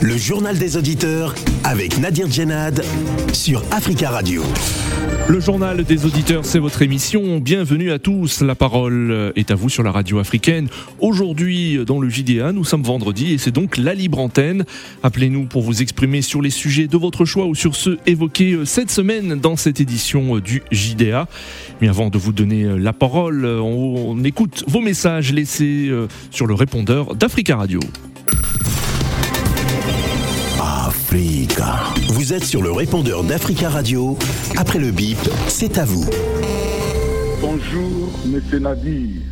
Le journal des auditeurs avec Nadir Djenad sur Africa Radio. Le journal des auditeurs, c'est votre émission. Bienvenue à tous. La parole est à vous sur la radio africaine. Aujourd'hui, dans le JDA, nous sommes vendredi et c'est donc la libre antenne. Appelez-nous pour vous exprimer sur les sujets de votre choix ou sur ceux évoqués cette semaine dans cette édition du JDA. Mais avant de vous donner la parole, on écoute vos messages laissés sur le répondeur d'Africa Radio. Africa. Vous êtes sur le répondeur d'Africa Radio. Après le bip, c'est à vous. Bonjour, M. Nadir.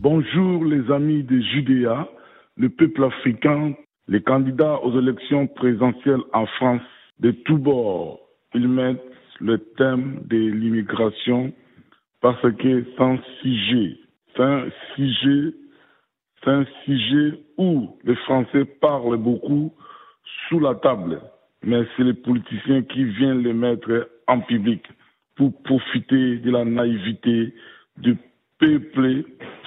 Bonjour, les amis de Judéa, le peuple africain, les candidats aux élections présidentielles en France de tous bords. Ils mettent le thème de l'immigration parce que un sujet, c'est un sujet, c'est un sujet où les Français parlent beaucoup sous la table, mais c'est les politiciens qui viennent les mettre en public pour profiter de la naïveté du peuple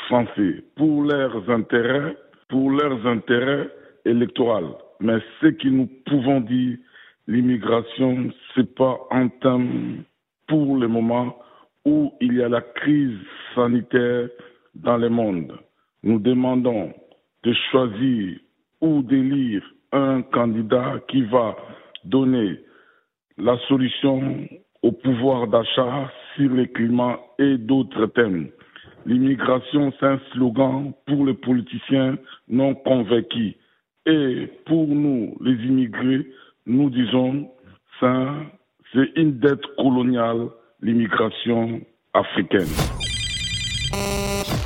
français pour leurs intérêts, pour leurs intérêts électoraux. Mais ce que nous pouvons dire, l'immigration, c'est pas un thème pour le moment où il y a la crise sanitaire dans le monde. Nous demandons de choisir ou d'élire un candidat qui va donner la solution au pouvoir d'achat sur le climat et d'autres thèmes. L'immigration, c'est un slogan pour les politiciens non convaincus. Et pour nous, les immigrés, nous disons, c'est une dette coloniale, l'immigration africaine.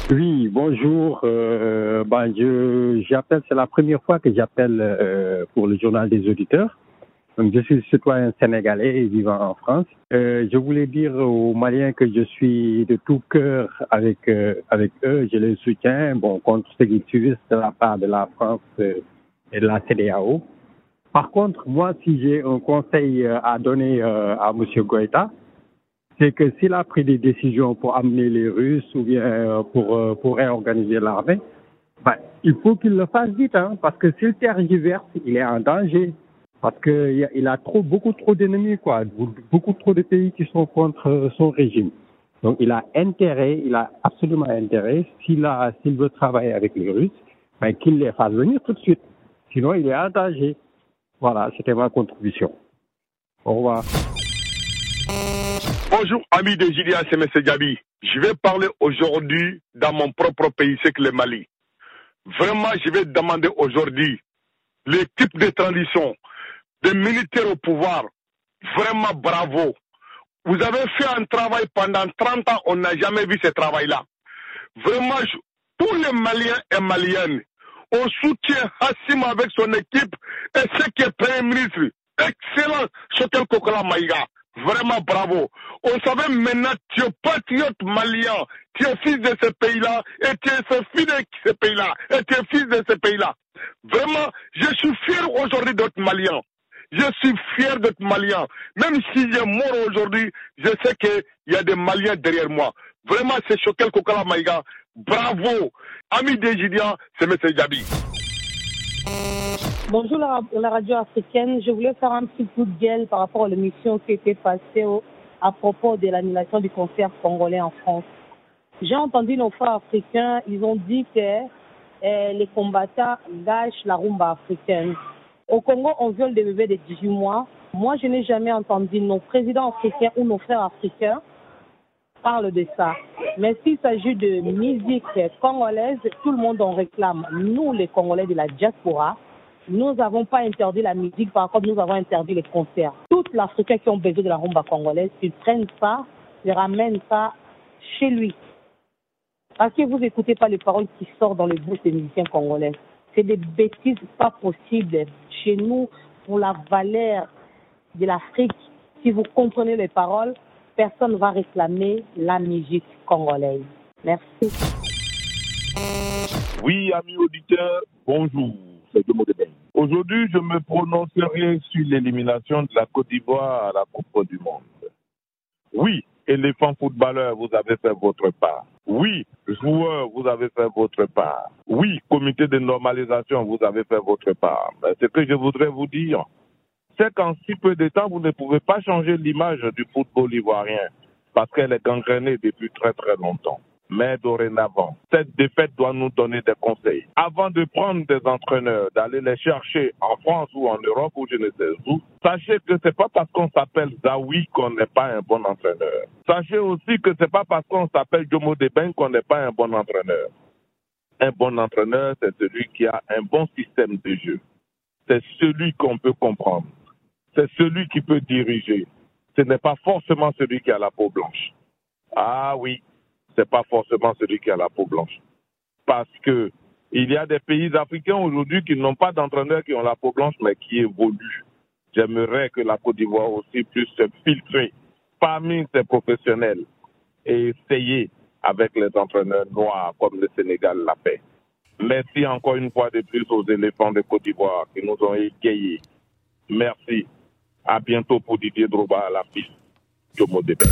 Oui, bonjour. Euh, ben, je, j'appelle, c'est la première fois que j'appelle euh, pour le journal des auditeurs. Donc, je suis citoyen sénégalais vivant en France. Euh, je voulais dire aux Maliens que je suis de tout cœur avec euh, avec eux. Je les soutiens, bon, contre ce qu'ils subissent de la part de la France euh, et de la CDAO. Par contre, moi, si j'ai un conseil euh, à donner à Monsieur Goïta, c'est que s'il a pris des décisions pour amener les Russes ou bien euh, pour, euh, pour réorganiser l'armée, ben, il faut qu'il le fasse vite, hein, parce que s'il tergiverse, il est en danger. Parce qu'il il a trop, beaucoup trop d'ennemis, quoi, beaucoup trop de pays qui sont contre euh, son régime. Donc il a intérêt, il a absolument intérêt, s'il a, s'il veut travailler avec les Russes, ben, qu'il les fasse venir tout de suite. Sinon, il est en danger. Voilà, c'était ma contribution. Au revoir. Bonjour, amis de Gilia, c'est M. Gabi. Je vais parler aujourd'hui dans mon propre pays, c'est que le Mali. Vraiment, je vais demander aujourd'hui l'équipe de transition, des militaires au pouvoir. Vraiment bravo. Vous avez fait un travail pendant 30 ans, on n'a jamais vu ce travail-là. Vraiment, tous les Maliens et Maliennes, on soutient Hassim avec son équipe et ce qui est Premier ministre. Excellent, Chotel Kokola Maïga. Vraiment bravo. On savait maintenant tu es patriote malien, tu es fils de ce pays-là et tu es fils de ce pays-là et tu es fils de ce pays-là. Vraiment, je suis fier aujourd'hui d'être malien. Je suis fier d'être malien. Même si j'ai mort aujourd'hui, je sais qu'il y a des Maliens derrière moi. Vraiment, c'est Choquel Kokala Maïga. Bravo. Ami Dégidia, c'est M. Djabi. Bonjour la, radio africaine. Je voulais faire un petit coup de gueule par rapport à l'émission qui était passée à propos de l'annulation du concert congolais en France. J'ai entendu nos frères africains, ils ont dit que eh, les combattants gâchent la rumba africaine. Au Congo, on viole des bébés de 18 mois. Moi, je n'ai jamais entendu nos présidents africains ou nos frères africains parler de ça. Mais s'il s'agit de musique congolaise, tout le monde en réclame. Nous, les Congolais de la diaspora, nous n'avons pas interdit la musique, par contre, nous avons interdit les concerts. Tous les Africains qui ont besoin de la rumba congolaise, ils prennent ça, ils ramènent ça chez lui. Parce que vous n'écoutez pas les paroles qui sortent dans le bouche des musiciens congolais. C'est des bêtises pas possibles. Chez nous, pour la valeur de l'Afrique, si vous comprenez les paroles, personne ne va réclamer la musique congolaise. Merci. Oui, amis auditeurs, bonjour. Aujourd'hui, je me prononcerai sur l'élimination de la Côte d'Ivoire à la Coupe du Monde. Oui, éléphant footballeur, vous avez fait votre part. Oui, joueurs, vous avez fait votre part. Oui, comité de normalisation, vous avez fait votre part. Mais ce que je voudrais vous dire, c'est qu'en si peu de temps, vous ne pouvez pas changer l'image du football ivoirien parce qu'elle est gangrénée depuis très très longtemps. Mais dorénavant, cette défaite doit nous donner des conseils. Avant de prendre des entraîneurs, d'aller les chercher en France ou en Europe ou je ne sais où, sachez que c'est pas parce qu'on s'appelle Zawi qu'on n'est pas un bon entraîneur. Sachez aussi que c'est pas parce qu'on s'appelle Jomo Deben qu'on n'est pas un bon entraîneur. Un bon entraîneur, c'est celui qui a un bon système de jeu. C'est celui qu'on peut comprendre. C'est celui qui peut diriger. Ce n'est pas forcément celui qui a la peau blanche. Ah oui, c'est pas forcément celui qui a la peau blanche. Parce que il y a des pays africains aujourd'hui qui n'ont pas d'entraîneurs qui ont la peau blanche, mais qui évoluent. J'aimerais que la Côte d'Ivoire aussi puisse se filtrer parmi ses professionnels et essayer avec les entraîneurs noirs comme le Sénégal l'a fait. Merci encore une fois de plus aux éléphants de Côte d'Ivoire qui nous ont égayés. Merci. À bientôt pour Didier Droba à la piste. Jomo Deben.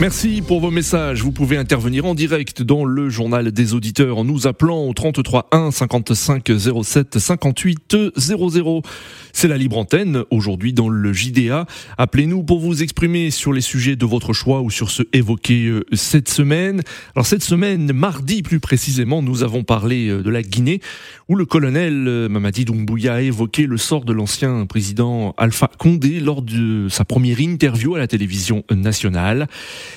Merci pour vos messages. Vous pouvez intervenir en direct dans le journal des auditeurs en nous appelant au 33 1 55 07 58 00. C'est la libre antenne aujourd'hui dans le JDA. Appelez-nous pour vous exprimer sur les sujets de votre choix ou sur ceux évoqués euh, cette semaine. Alors cette semaine, mardi plus précisément, nous avons parlé euh, de la Guinée où le colonel euh, Mamadi Doumbouya a évoqué le sort de l'ancien président Alpha Condé lors de sa première interview à la télévision nationale.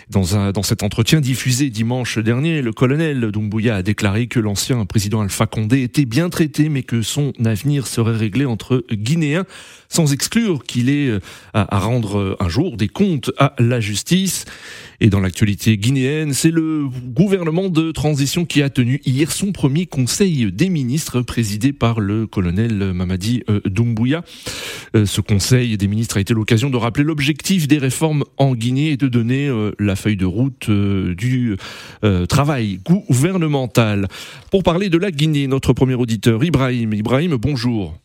Dans, un, dans cet entretien diffusé dimanche dernier, le colonel Doumbouya a déclaré que l'ancien président Alpha Condé était bien traité, mais que son avenir serait réglé entre Guinéens, sans exclure qu'il ait à, à rendre un jour des comptes à la justice. Et dans l'actualité guinéenne, c'est le gouvernement de transition qui a tenu hier son premier conseil des ministres présidé par le colonel Mamadi euh, Doumbouya. Euh, ce conseil des ministres a été l'occasion de rappeler l'objectif des réformes en Guinée et de donner euh, la feuille de route du travail gouvernemental. Pour parler de la Guinée, notre premier auditeur, Ibrahim. Ibrahim, bonjour.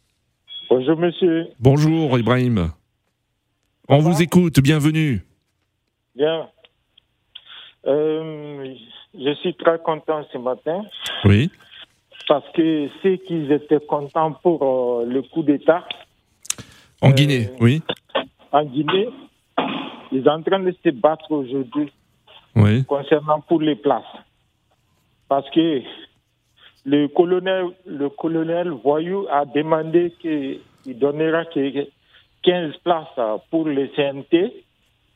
Bonjour monsieur. Bonjour Ibrahim. On vous écoute, bienvenue. Bien. Euh, je suis très content ce matin. Oui. Parce que ceux qui étaient contents pour euh, le coup d'État. En euh, Guinée, oui. En Guinée, ils sont en train de se battre aujourd'hui. Oui. Concernant pour les places. Parce que le colonel, le colonel Voyou a demandé qu'il donnera 15 places pour les CNT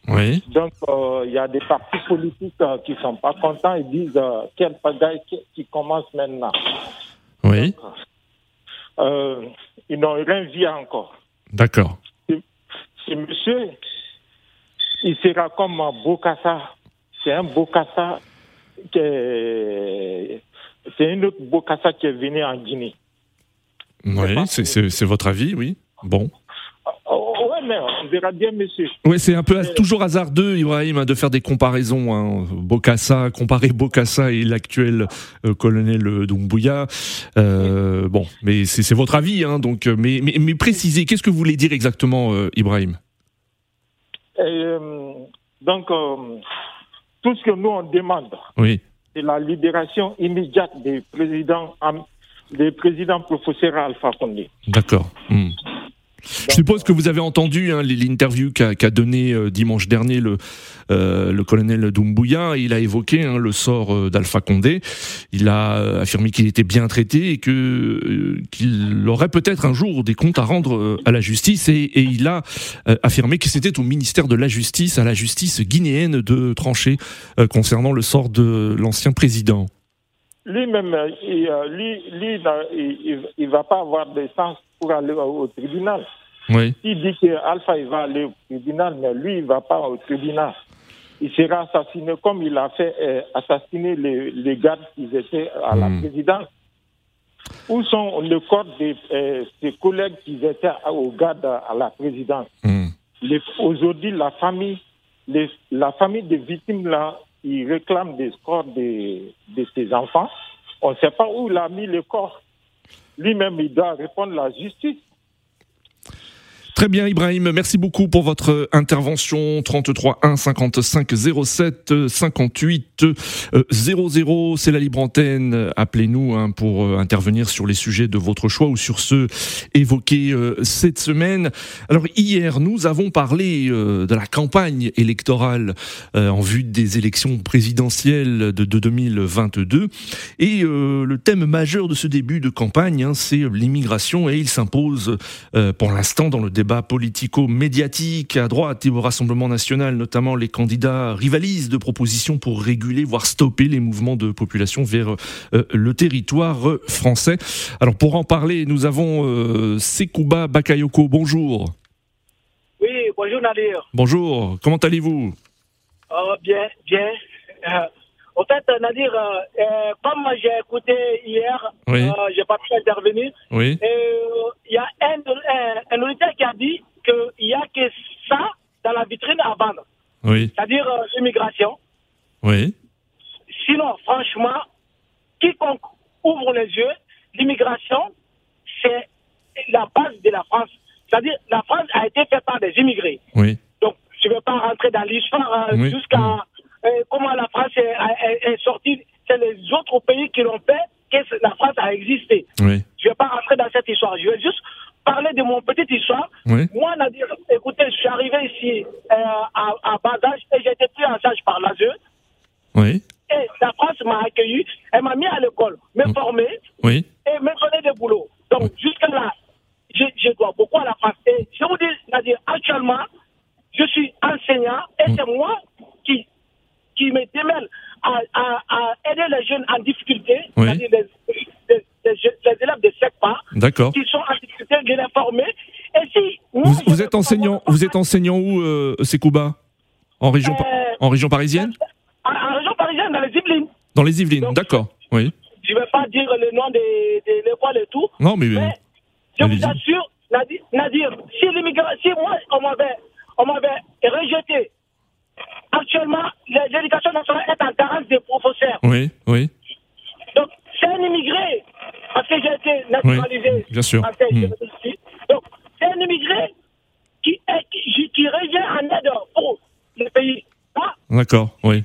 oui. Donc, euh, il y a des partis politiques euh, qui ne sont pas contents. Ils disent euh, quel pagaille qui, commence maintenant. Oui. Donc, euh, ils n'ont rien vu encore. D'accord. Ce monsieur, il sera comme un Bokassa. C'est un Bokassa qui est... C'est un autre Bokassa qui est venu en Guinée. Oui, c'est votre avis, oui. Bon. Oh, ouais, mais on verra bien, monsieur. Oui, c'est un peu toujours hasardeux, Ibrahim, hein, de faire des comparaisons. Hein. Bokassa, comparer Bokassa et l'actuel euh, colonel Doumbouya. Euh, bon, mais c'est votre avis, hein, donc. euh, Mais, mais, mais précisez, qu'est-ce que vous voulez dire exactement, euh, Ibrahim? Et, euh, donc, euh, tout ce que nous on demande, Oui. c'est la libération immédiate des présidents, des présidents professeurs Alpha Condé. D'accord. Hmm. Je suppose que vous avez entendu hein, l'interview qu'a qu'a donné euh, dimanche dernier le, euh, le colonel Doumbouya. Il a évoqué hein, le sort euh, d'Alpha Condé. Il a affirmé qu'il était bien traité et qu'il aurait peut-être un jour des comptes à rendre à la justice. Et, il a affirmé que c'était au ministère de la Justice, à la justice guinéenne, de trancher concernant le sort de l'ancien président. Lui-même, euh, il, euh, lui, lui, il, il va pas avoir de sens pour aller au, au tribunal. Oui. Il dit que Alpha il va aller au tribunal, mais lui, il va pas au tribunal. Il sera assassiné comme il a fait euh, assassiner les, les gardes qui étaient à la Hmm. présidence. Où sont le corps de euh, ses collègues qui étaient au garde à la présidence? Hmm. Aujourd'hui, la famille, les- la famille des victimes là, ils réclament des corps de, de ses enfants. On ne sait pas où il a mis le corps. Lui-même, il doit répondre à la justice. Très bien, Ibrahim. Merci beaucoup pour votre intervention. 33 1 55 07 58 00. C'est la libre antenne. Appelez-nous hein, pour euh, intervenir sur les sujets de votre choix ou sur ceux évoqués euh, cette semaine. Alors, hier, nous avons parlé euh, de la campagne électorale en vue des élections présidentielles de, 2022. Et le thème majeur de ce début de campagne, hein, c'est l'immigration et il s'impose pour l'instant dans le débat politico-médiatique à droite et au Rassemblement national, notamment les candidats rivalisent de propositions pour réguler, voire stopper les mouvements de population vers euh, le territoire français. Alors pour en parler, nous avons euh, Sekouba Bakayoko. Bonjour. Oui, bonjour Nadir. Bonjour, comment allez-vous? Oh, Bien, bien. Euh, en fait, Nadir, euh, comme j'ai écouté hier, oui. j'ai pas pu intervenir. Oui. Il y a un, un, auditeur qui a dit qu'il n'y a que ça dans la vitrine à vendre. Oui. C'est-à-dire l'immigration. Oui. Sinon, franchement, quiconque ouvre les yeux, l'immigration, c'est la base de la France. C'est-à-dire, la France a été faite par des immigrés. Oui. Donc, je ne vais pas rentrer dans l'histoire jusqu'à comment la France est, sortie. C'est les autres pays qui l'ont fait que la France a existé. Oui. Je ne vais pas rentrer dans cette histoire. Je vais juste parler de mon petite histoire. Oui. Moi, Nadir, écoutez, je suis arrivé ici euh, à, à bas âge et j'ai été pris en charge par l'ASE. Oui. Et la France m'a accueilli, elle m'a mis à l'école, me former oui. et me donner des boulots. Donc, jusqu'à là, je, je, dois beaucoup à la France. Et je vous dis, Nadir, actuellement, je suis enseignant et c'est moi qui me démêle à, à, à, aider les jeunes en difficulté, oui. c'est-à-dire les, les, les, les, élèves de SECPA D'accord. qui sont en difficulté de les former. Et si vous, vous êtes enseignant, vous êtes enseignant où, euh, Sekouba en région, euh, en région parisienne? en, en, région parisienne, dans les Yvelines. Dans les Yvelines, d'accord. Oui. Je ne vais pas dire le nom de, de l'école et tout. Non, mais, mais je vous assure, Nadir, Nadir si, si moi, on m'avait, on m'avait rejeté, actuellement, l'éducation nationale est en carence des professeurs. Oui, oui. Donc, c'est un immigré, parce que j'ai été naturalisé. Oui, bien sûr. Mmh. Donc, c'est un immigré qui, est, qui, qui revient en aide pour le pays. Ah, D'accord, oui.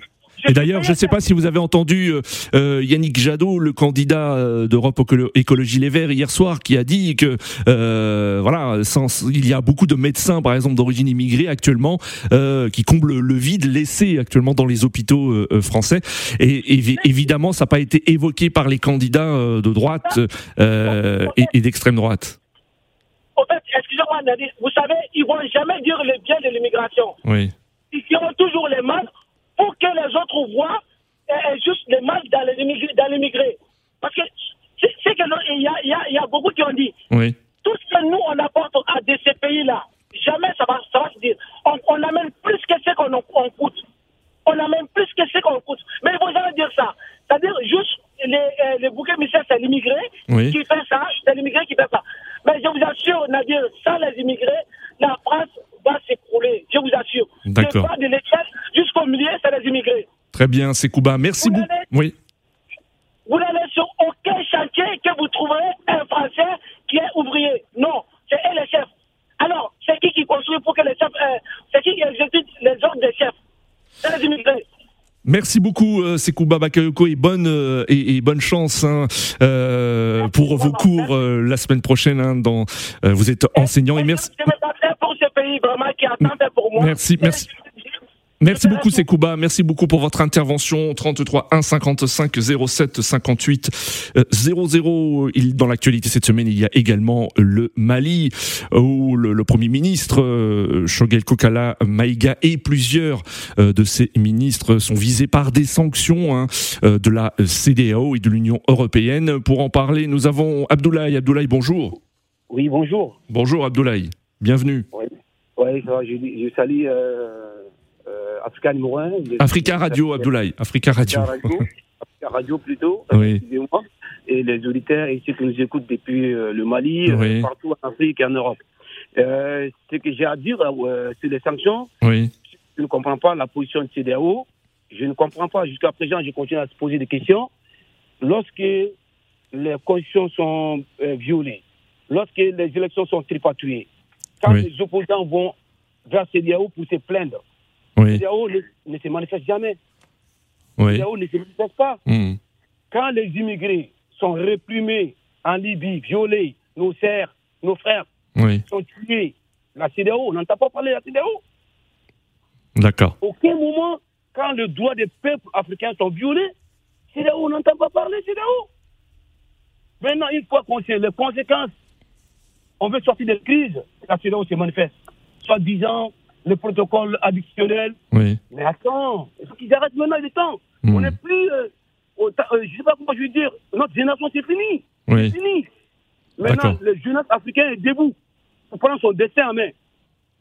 D'ailleurs, je ne sais pas si vous avez entendu euh, Yannick Jadot, le candidat euh, d'Europe Écologie Les Verts hier soir, qui a dit que euh, voilà, sans, il y a beaucoup de médecins, par exemple d'origine immigrée actuellement, euh, qui comblent le vide laissé actuellement dans les hôpitaux euh, français. Et, et, évidemment, ça n'a pas été évoqué par les candidats euh, de droite et, et d'extrême droite. En fait, excusez-moi, Nadir, vous savez, ils vont jamais dire le bien de l'immigration. Oui. Ils diront toujours les mal que les autres voient euh, juste les mal dans l'immigré. Parce que c'est que il y y a beaucoup qui ont dit oui. tout ce que nous on apporte à de ces pays-là, jamais ça va, ça va se dire. On, on, amène plus que ce qu'on on coûte. On amène plus que ce qu'on coûte. Mais il faut jamais dire ça. C'est-à-dire juste les, euh, les bouquets émissaires, c'est l'immigré oui. qui fait ça, c'est l'immigré qui fait ça. Mais je vous assure, Nadir, sans les immigrés, la France va s'écrouler. Je vous assure. D'accord. de l'échelle jusqu'au milieu, c'est les immigrés. Très bien, c'est. Merci beaucoup. Oui. Vous n'allez sur aucun chantier que vous trouverez un Français qui est ouvrier. Non, c'est les chefs. Alors, c'est qui qui construit pour que les chefs. Euh, c'est qui qui exécute les ordres des chefs? C'est les immigrés. Merci beaucoup, euh, Sekouba Bakayoko, et bonne, euh, et, et, bonne chance hein, euh, pour vos cours la semaine prochaine. Hein, dans, vous êtes enseignant et, merci. Pour ce pays vraiment qui pour moi. Merci, merci. Merci beaucoup Sekouba, merci beaucoup pour votre intervention 33 1 55 07 58 00. Il, dans l'actualité cette semaine, il y a également le Mali où le, le Premier ministre euh, Shogel Kokala Maïga et plusieurs euh, de ses ministres sont visés par des sanctions hein, euh, de la CDAO et de l'Union européenne. Pour en parler, nous avons Abdoulaye. Abdoulaye, bonjour. Oui, bonjour. Bonjour Abdoulaye, bienvenue. Oui, ouais, je, je salue euh, euh, Africa numéro 1. Africa Radio, Abdoulaye. Africa Radio. Africa Radio, Africa Radio plutôt, oui. excusez-moi. Et les auditeurs et ceux qui nous écoutent depuis euh, le Mali, oui. partout en Afrique et en Europe. Euh, ce que j'ai à dire sur les sanctions, oui. je ne comprends pas la position de CDAO. Je ne comprends pas. Jusqu'à présent, je continue à se poser des questions. Lorsque les conditions sont violées, lorsque les élections sont tripatouillées, quand Oui. les opposants vont vers CDAO pour se plaindre, Oui, CDAO ne, ne se manifeste jamais. oui. CDAO ne se manifeste pas. Hmm. Quand les immigrés sont réprimés en Libye, violés, nos sœurs, nos frères Oui, sont tués, la CDAO, on n'entend pas parler de la CDAO. d'accord. Aucun moment, quand les droits des peuples africains sont violés, CDAO, on n'entend pas parler de CDAO. Maintenant, une fois qu'on sait les conséquences, on veut sortir des crises, la CDAO se manifeste. Soit disant le protocole additionnel. Oui, Mais attends, il faut qu'ils arrêtent maintenant, il est temps. Hmm. On n'est plus. euh, au euh, je ne sais pas comment je vais dire. Notre génération, c'est fini. oui. C'est fini. Maintenant, le jeunesse africain est debout pour prendre son destin en main.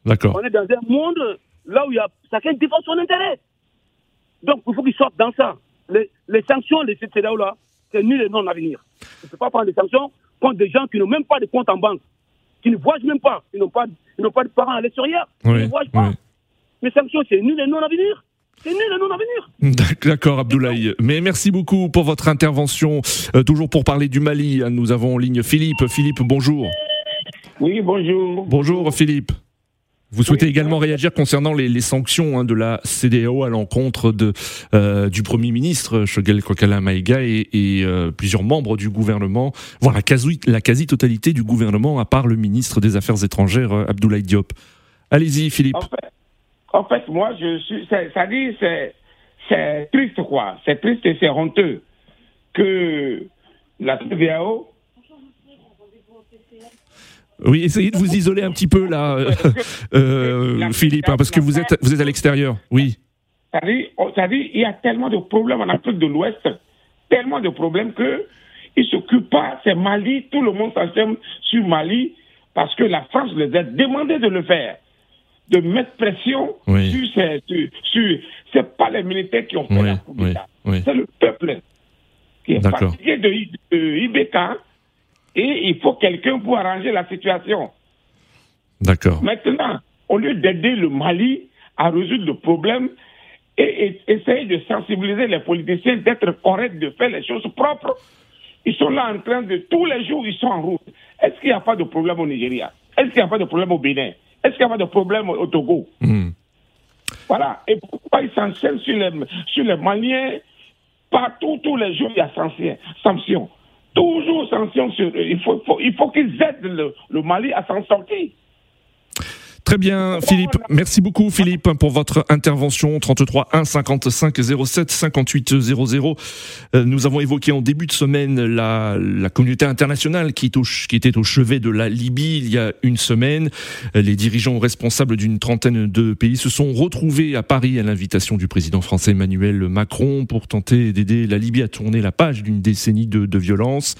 D'accord. On est dans un monde là où il y a chacun défend son intérêt. Donc, il faut qu'ils sortent dans ça. Les, les sanctions de cette CEDAO-là, c'est nul et non à venir. On ne peut pas prendre des sanctions contre des gens qui n'ont même pas de compte en banque, qui ne voyagent même pas, qui n'ont pas, ils n'ont pas de parents à l'extérieur, qui Oui, ne voyagent pas. oui. Les sanctions, c'est nul et non à venir. C'est nul et non à venir. D'accord, Abdoulaye. Mais merci beaucoup pour votre intervention. Euh, toujours pour parler du Mali, hein, nous avons en ligne Philippe. Philippe, bonjour. Oui, bonjour. Bonjour, Philippe. Vous souhaitez également réagir concernant les, les sanctions hein, de la CDAO à l'encontre de, euh, du Premier ministre Shogel Kokala Maïga et, et, euh, plusieurs membres du gouvernement, voire la quasi- la quasi-totalité du gouvernement, à part le ministre des Affaires étrangères euh, Abdoulaye Diop. Allez-y, Philippe. En fait, en fait, moi, je suis. Ça dit, c'est, c'est triste, quoi. C'est triste et c'est honteux que la CDAO. Oui, essayez de vous isoler un petit peu là, euh, euh, Philippe, hein, parce que vous êtes, vous êtes à l'extérieur. Oui. Dit, oh, il y a tellement de problèmes en Afrique de l'Ouest, tellement de problèmes que ils ne s'occupent pas. C'est Mali, tout le monde s'enchaîne sur Mali parce que la France les a demandé de le faire, de mettre pression Oui. sur ces. Sur, sur- c'est pas les militaires qui ont fait Oui, la coup oui. C'est le peuple qui est fatigué de, I- de IBK et il faut quelqu'un pour arranger la situation. D'accord. Maintenant, au lieu d'aider le Mali à résoudre le problème et, et essayer de sensibiliser les politiciens, d'être corrects, de faire les choses propres, ils sont là en train de tous les jours, ils sont en route. Est-ce qu'il n'y a pas de problème au Nigeria? Est-ce qu'il n'y a pas de problème au Bénin? Est-ce qu'il n'y a pas de problème au Togo? Hmm. Voilà. Et pourquoi ils s'enchaînent sur les, sur les Maliens? Partout, tous les jours, il y a sanctions. Toujours sanctions sur eux. Il faut, il faut qu'ils aident le Mali à s'en sortir. Très bien, Philippe. Merci beaucoup, Philippe, pour votre intervention. 33 1 55 07 58 00. Euh, Nous avons évoqué en début de semaine la, communauté internationale qui était au chevet de la Libye il y a une semaine. Euh, Les dirigeants responsables d'une trentaine de pays se sont retrouvés à Paris à l'invitation du président français Emmanuel Macron pour tenter d'aider la Libye à tourner la page d'une décennie de, de violence.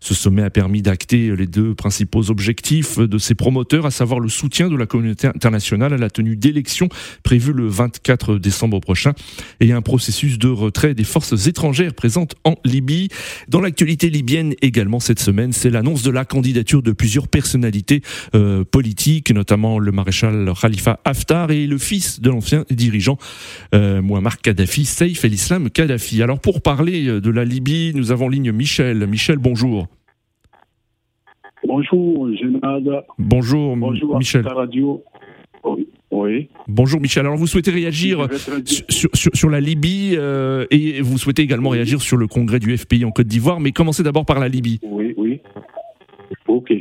Ce sommet a permis d'acter les deux principaux objectifs de ses promoteurs, à savoir le soutien de la communauté internationale à la tenue d'élections prévues le 24 décembre prochain et un processus de retrait des forces étrangères présentes en Libye. Dans l'actualité libyenne également cette semaine, c'est l'annonce de la candidature de plusieurs personnalités euh, politiques, notamment le maréchal Khalifa Haftar et le fils de l'ancien dirigeant euh, Muammar Kadhafi, Saif el-Islam Kadhafi. Alors pour parler euh, de la Libye, nous avons en ligne Michel. Michel, bonjour. Bonjour, Général. Bonjour, Bonjour, Michel. Africa Radio. Oui. oui. Bonjour Michel. Alors vous souhaitez réagir sur, sur- la Libye euh, et vous souhaitez également réagir sur le congrès du FPI en Côte d'Ivoire, mais commencez d'abord par la Libye. Oui, oui. Ok.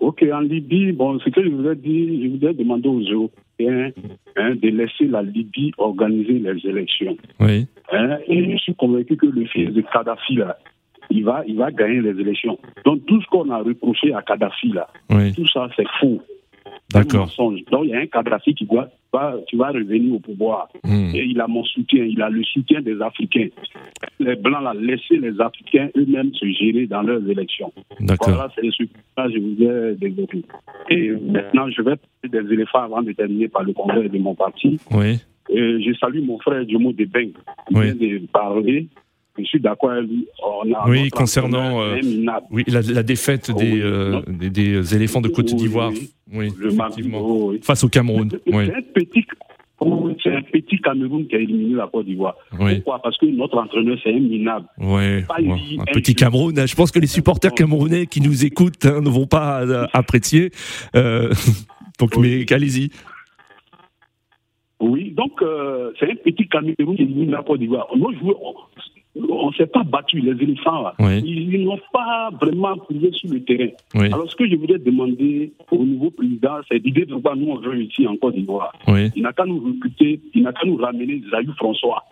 Ok, en Libye, bon, ce que je voulais dire, je voudrais demander aux Européens hein, de laisser la Libye organiser les élections. Oui. Hein, et je suis convaincu que le fils de Kadhafi, là, il va, il va gagner les élections. Donc tout ce qu'on a reproché à Kadhafi, là, Oui. tout ça, c'est faux. D'accord. Donc il y a un Kadhafi qui va, qui va revenir au pouvoir. Hmm. Et il a mon soutien, il a le soutien des Africains. Les Blancs, là, laissez les Africains eux-mêmes se gérer dans leurs élections. D'accord. Voilà, c'est ce que je voulais développer. Et maintenant, je vais parler des éléphants avant de terminer par le congrès de mon parti. Oui. Et je salue mon frère Jomo Debeng, qui Oui. vient de parler. Je suis d'accord avec lui. Oui, concernant euh, oui, la, la défaite des, euh, des, des éléphants de Côte d'Ivoire. oui. Oui, effectivement. Face au Cameroun. C'est un petit c'est un petit Cameroun qui a éliminé la Côte d'Ivoire. Oui. Pourquoi? Parce que notre entraîneur, c'est un minable. Ouais, ouais. un petit. Cameroun. Je pense que les supporters camerounais qui nous écoutent hein, ne vont pas euh, apprécier. Euh, Donc, mais allez-y. Oui, donc euh, c'est un petit Cameroun qui élimine la Côte d'Ivoire. Nos joueurs, on ne s'est pas battu, les éléphants, là. Oui. ils, ils n'ont pas vraiment prouvé sur le terrain. Oui. Alors, ce que je voudrais demander au nouveau président, c'est d'idée de nous on veut ici en Côte d'Ivoire. Oui. Il n'a qu'à nous recruter, il n'a qu'à nous ramener Zayou François.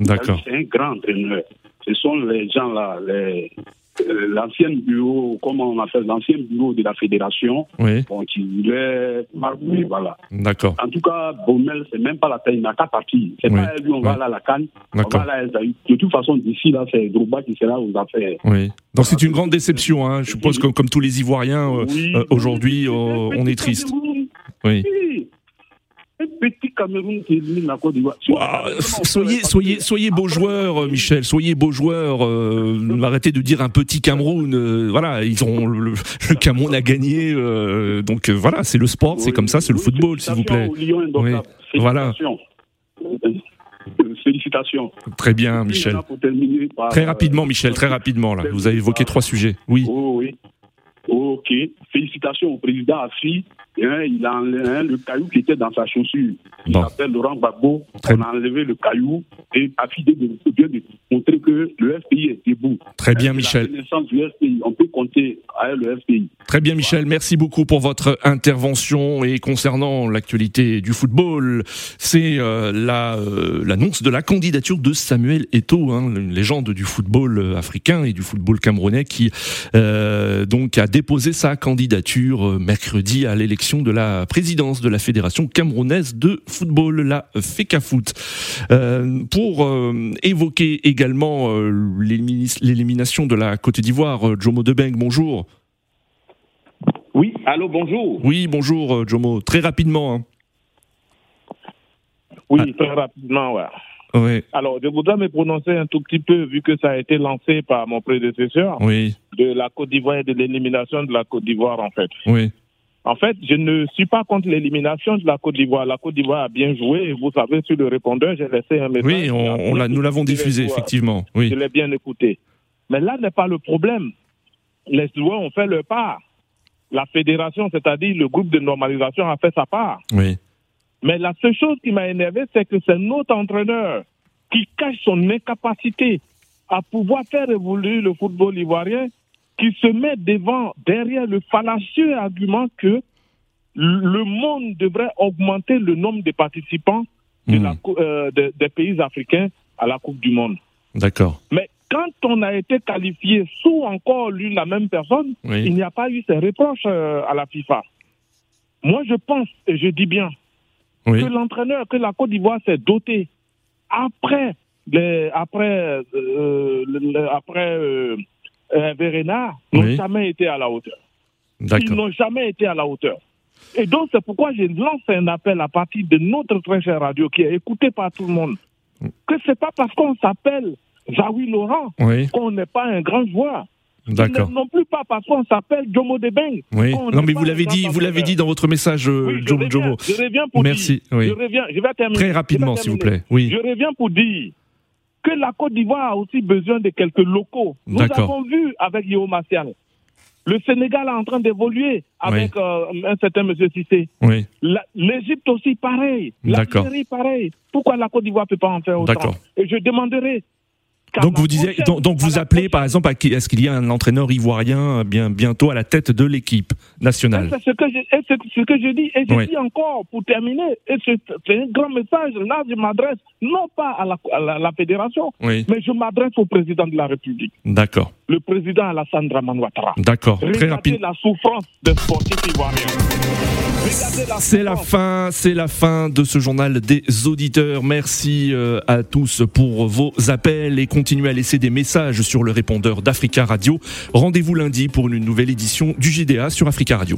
D'accord. C'est un grand entraîneur. Ce sont les gens là, les, euh, l'ancien bureau, comment on appelle, l'ancien bureau de la fédération. Oui. Bon, qui est marqué, voilà. D'accord. En tout cas, Baumel, c'est même pas la peine, il n'a qu'à partir. C'est Oui. pas lui, on va là à la canne. On D'accord. va là à Esaïe. De toute façon, d'ici là, c'est Drouba qui sera aux affaires. Oui. Donc c'est une grande déception. Hein. Je suppose que comme tous les Ivoiriens, euh, Oui. euh, aujourd'hui, on est triste. Oui. Petit Cameroun qui élimine la Côte d'Ivoire. Soyez, soyez, soyez beaux joueurs, euh, Michel. Soyez beaux joueurs. euh, arrêtez de dire un petit Cameroun. euh, voilà, ils ont le, le- Cameroun a gagné. euh, donc voilà, c'est le sport, c'est comme ça, c'est le football, s'il vous plaît. Oui. Voilà. Félicitations. Très bien, Michel. Très rapidement, Michel, très rapidement. Là, vous avez évoqué trois sujets. Oui. Oui. Ok. Félicitations au président Afri. Hein, il a enlevé hein, le caillou qui était dans sa chaussure. Il Bon. s'appelle Laurent Gbagbo. On a enlevé le caillou et Afri vient de, montrer que le FPI est debout. Très bien, C'est Michel. La renaissance du FPI. On peut compter avec le FPI. Très bien, Michel. Merci beaucoup pour votre intervention. Et concernant l'actualité du football, c'est euh, la, euh, l'annonce de la candidature de Samuel Eto'o, hein, une légende du football euh, africain et du football camerounais, qui euh, donc a déposé sa candidature euh, mercredi à l'élection de la présidence de la fédération camerounaise de football, la FECAFOOT. Euh, pour euh, évoquer également euh, l'élimination de la Côte d'Ivoire, Jomo Debeng, bonjour. Oui, allô, bonjour. Oui, bonjour Jomo. Très rapidement. hein. Oui, très rapidement, ouais. Alors, je voudrais me prononcer un tout petit peu, vu que ça a été lancé par mon prédécesseur, Oui, de la Côte d'Ivoire et de l'élimination de la Côte d'Ivoire, en fait. oui, En fait, je ne suis pas contre l'élimination de la Côte d'Ivoire. La Côte d'Ivoire a bien joué. Vous savez, sur le répondeur, j'ai laissé un message. oui. On, on l'a- nous l'avons diffusé effectivement. Je Oui, l'ai bien écouté. Mais là n'est pas le problème. Les joueurs ont fait leur part. La fédération, c'est-à-dire le groupe de normalisation, a fait sa part. oui, Mais la seule chose qui m'a énervé, c'est que c'est notre entraîneur qui cache son incapacité à pouvoir faire évoluer le football ivoirien, qui se met devant, derrière le fallacieux argument que le monde devrait augmenter le nombre de participants de Hmm. la cou- euh, de- des pays africains à la Coupe du Monde. d'accord. Mais quand on a été qualifié sous encore l'une la même personne, Oui. il n'y a pas eu ces reproches euh, à la FIFA. Moi, je pense, et je dis bien, Oui, que l'entraîneur, que la Côte d'Ivoire s'est dotée après, les, après, euh, après euh, euh, Verena, n'ont Oui. jamais été à la hauteur. Ils n'ont jamais été à la hauteur. Et donc, c'est pourquoi je lance un appel à partir de notre très chère radio qui est écoutée par tout le monde. Que c'est pas parce qu'on s'appelle Zawi Laurent Oui, qu'on n'est pas un grand joueur. D'accord. Non plus pas parce qu'on s'appelle Jomo Debeng. Oui. Non, mais vous l'avez dit, vous l'avez dit dans votre message, euh, je Jomo. reviens, je reviens pour Merci. dire. Oui. Je reviens, je vais terminer. Très rapidement, s'il vous plaît. Oui. Je reviens pour dire que la Côte d'Ivoire a aussi besoin de quelques locaux. Nous avons vu avec Yo Martial. Le Sénégal est en train d'évoluer avec euh, un certain monsieur Cissé. Oui, La- L'Égypte aussi, pareil. D'accord. L'Algérie, pareil. Pourquoi la Côte d'Ivoire ne peut pas en faire autant? D'accord. Et je demanderai. Donc vous disiez, donc, donc à vous appelez par exemple à qui- est-ce qu'il y a un entraîneur ivoirien euh, bien bientôt à la tête de l'équipe nationale? C'est ce que je, ce que je dis. Et je Oui. dis encore, pour terminer, et c'est un grand message. Là, je m'adresse non pas à la, à la, la fédération, Oui, mais je m'adresse au président de la République, d'accord, le président Alassane Draman Ouattara. d'accord. Très rapide. la souffrance des sportifs ivoiriens. Regardez la C'est la fin, c'est la fin de ce journal des auditeurs. Merci euh, à tous pour vos appels et continuez à laisser des messages sur le répondeur d'Africa Radio. Rendez-vous lundi pour une nouvelle édition du JDA sur Africa Radio.